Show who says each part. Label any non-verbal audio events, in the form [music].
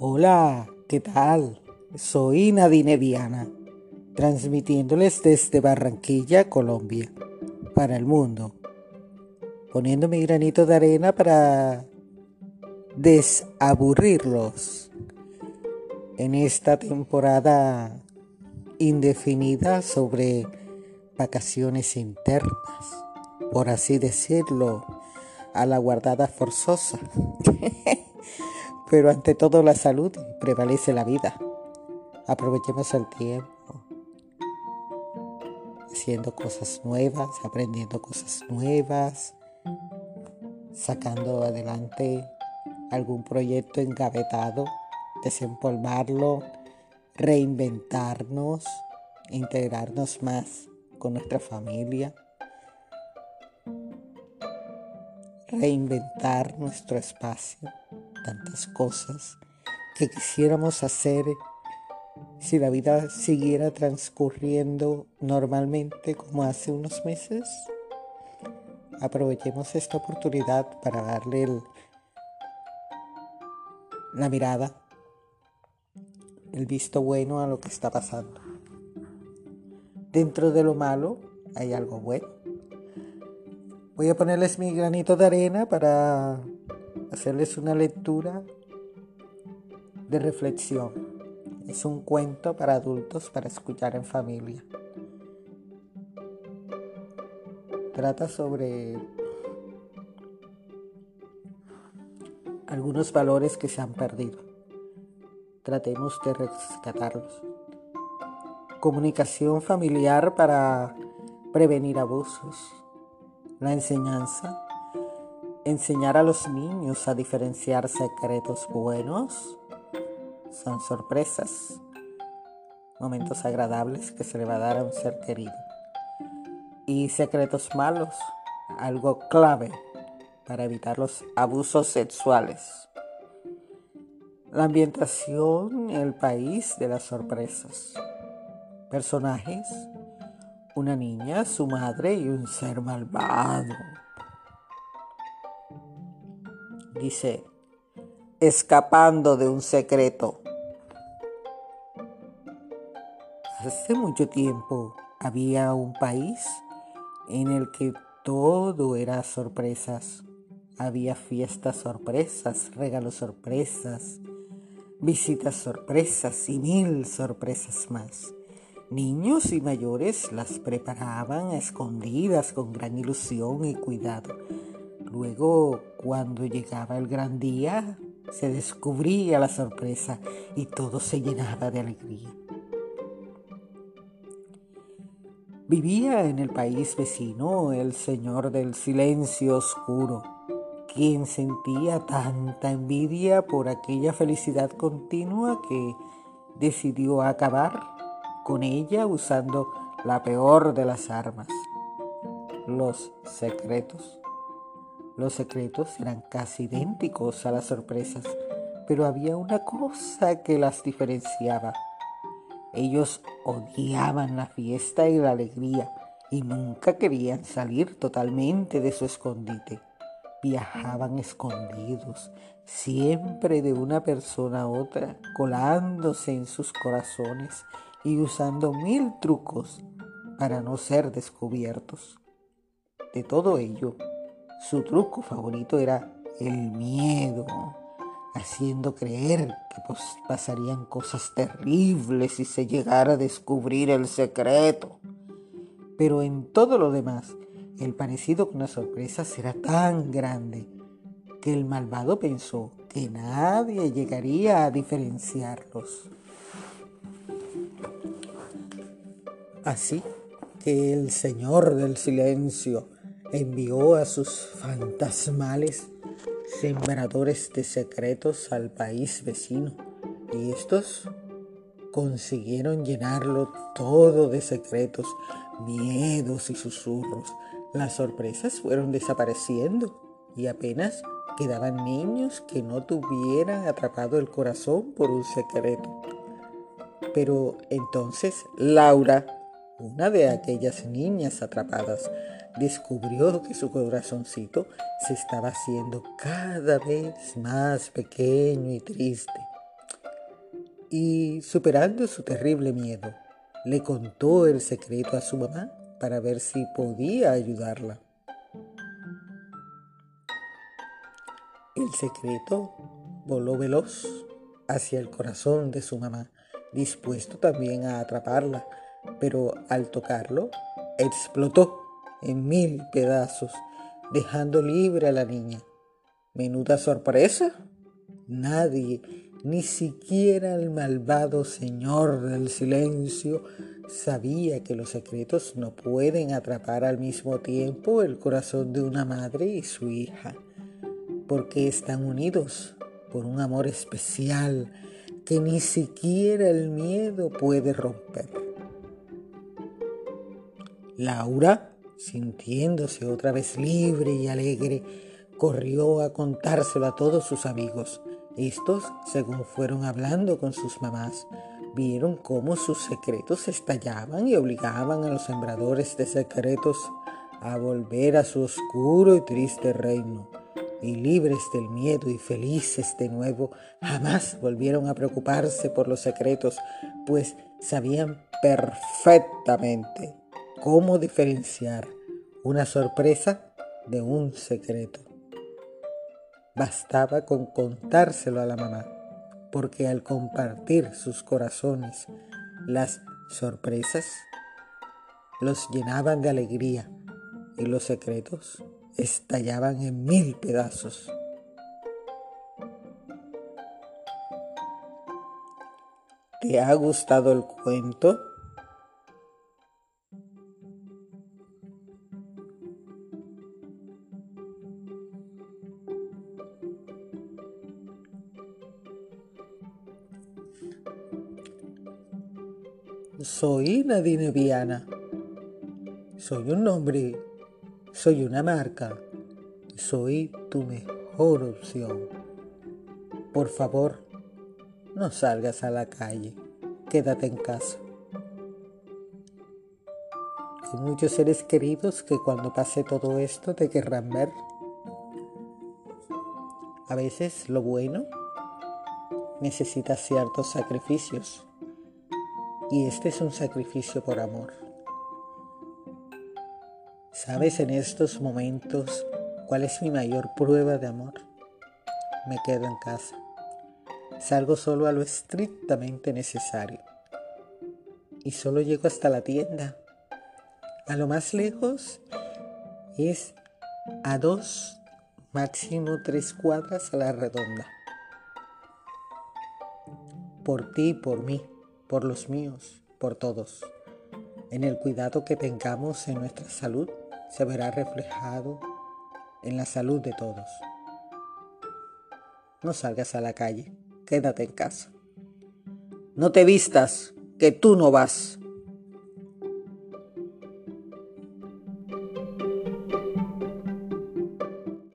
Speaker 1: Hola, ¿qué tal? Soy Nadine Viana, transmitiéndoles desde Barranquilla, Colombia, para el mundo, poniendo mi granito de arena para desaburrirlos en esta temporada indefinida sobre vacaciones internas, por así decirlo, a la guardada forzosa. [laughs] Pero ante todo la salud prevalece la vida. Aprovechemos el tiempo. Haciendo cosas nuevas, aprendiendo cosas nuevas, sacando adelante algún proyecto engavetado, desempolvarlo, reinventarnos, integrarnos más con nuestra familia, reinventar nuestro espacio tantas cosas que quisiéramos hacer si la vida siguiera transcurriendo normalmente como hace unos meses. Aprovechemos esta oportunidad para darle la mirada, el visto bueno a lo que está pasando. Dentro de lo malo hay algo bueno. Voy a ponerles mi granito de arena para hacerles una lectura de reflexión. Es un cuento para adultos para escuchar en familia. Trata sobre algunos valores que se han perdido. Tratemos de rescatarlos. Comunicación familiar para prevenir abusos. La enseñanza Enseñar a los niños a diferenciar secretos buenos son sorpresas, momentos agradables que se le va a dar a un ser querido. Y secretos malos, algo clave para evitar los abusos sexuales. La ambientación, el país de las sorpresas. Personajes, una niña, su madre y un ser malvado dice, escapando de un secreto. Hace mucho tiempo había un país en el que todo era sorpresas. Había fiestas sorpresas, regalos sorpresas, visitas sorpresas y mil sorpresas más. Niños y mayores las preparaban escondidas con gran ilusión y cuidado Luego, cuando llegaba el gran día, se descubría la sorpresa y todo se llenaba de alegría. Vivía en el país vecino el señor del silencio oscuro, quien sentía tanta envidia por aquella felicidad continua que decidió acabar con ella usando la peor de las armas, los secretos. Los secretos eran casi idénticos a las sorpresas, pero había una cosa que las diferenciaba. Ellos odiaban la fiesta y la alegría y nunca querían salir totalmente de su escondite. Viajaban escondidos, siempre de una persona a otra, colándose en sus corazones y usando mil trucos para no ser descubiertos. De todo ello, su truco favorito era el miedo, haciendo creer que pues, pasarían cosas terribles si se llegara a descubrir el secreto. Pero en todo lo demás, el parecido con las sorpresas era tan grande que el malvado pensó que nadie llegaría a diferenciarlos. Así que el Señor del Silencio envió a sus fantasmales sembradores de secretos al país vecino y estos consiguieron llenarlo todo de secretos, miedos y susurros. Las sorpresas fueron desapareciendo y apenas quedaban niños que no tuvieran atrapado el corazón por un secreto. Pero entonces Laura, una de aquellas niñas atrapadas, descubrió que su corazoncito se estaba haciendo cada vez más pequeño y triste. y, superando su terrible miedo, le contó el secreto a su mamá para ver si podía ayudarla. El secreto voló veloz hacia el corazón de su mamá, dispuesto también a atraparla, pero al tocarlo, explotó en mil pedazos, dejando libre a la niña. Menuda sorpresa. Nadie, ni siquiera el malvado señor del silencio, sabía que los secretos no pueden atrapar al mismo tiempo el corazón de una madre y su hija, porque están unidos por un amor especial que ni siquiera el miedo puede romper. Laura, sintiéndose otra vez libre y alegre, corrió a contárselo a todos sus amigos. Estos, según fueron hablando con sus mamás, vieron cómo sus secretos estallaban y obligaban a los sembradores de secretos a volver a su oscuro y triste reino. Y libres del miedo y felices de nuevo, jamás volvieron a preocuparse por los secretos, pues sabían perfectamente cómo diferenciar una sorpresa de un secreto. Bastaba con contárselo a la mamá, porque al compartir sus corazones, las sorpresas los llenaban de alegría y los secretos estallaban en mil pedazos. ¿Te ha gustado el cuento? Soy Nadine Viana. Soy un nombre. Soy una marca. Soy tu mejor opción. Por favor, no salgas a la calle. Quédate en casa. Hay muchos seres queridos que cuando pase todo esto te querrán ver. A veces lo bueno necesita ciertos sacrificios y este es un sacrificio por amor. ¿Sabes en estos momentos cuál es mi mayor prueba de amor? Me quedo en casa. Salgo solo a lo estrictamente necesario. Y solo llego hasta la tienda. A lo más lejos es a dos, máximo tres cuadras a la redonda. Por ti y por mí por los míos, por todos. En el cuidado que tengamos en nuestra salud se verá reflejado en la salud de todos. No salgas a la calle, quédate en casa. No te vistas, que tú no vas.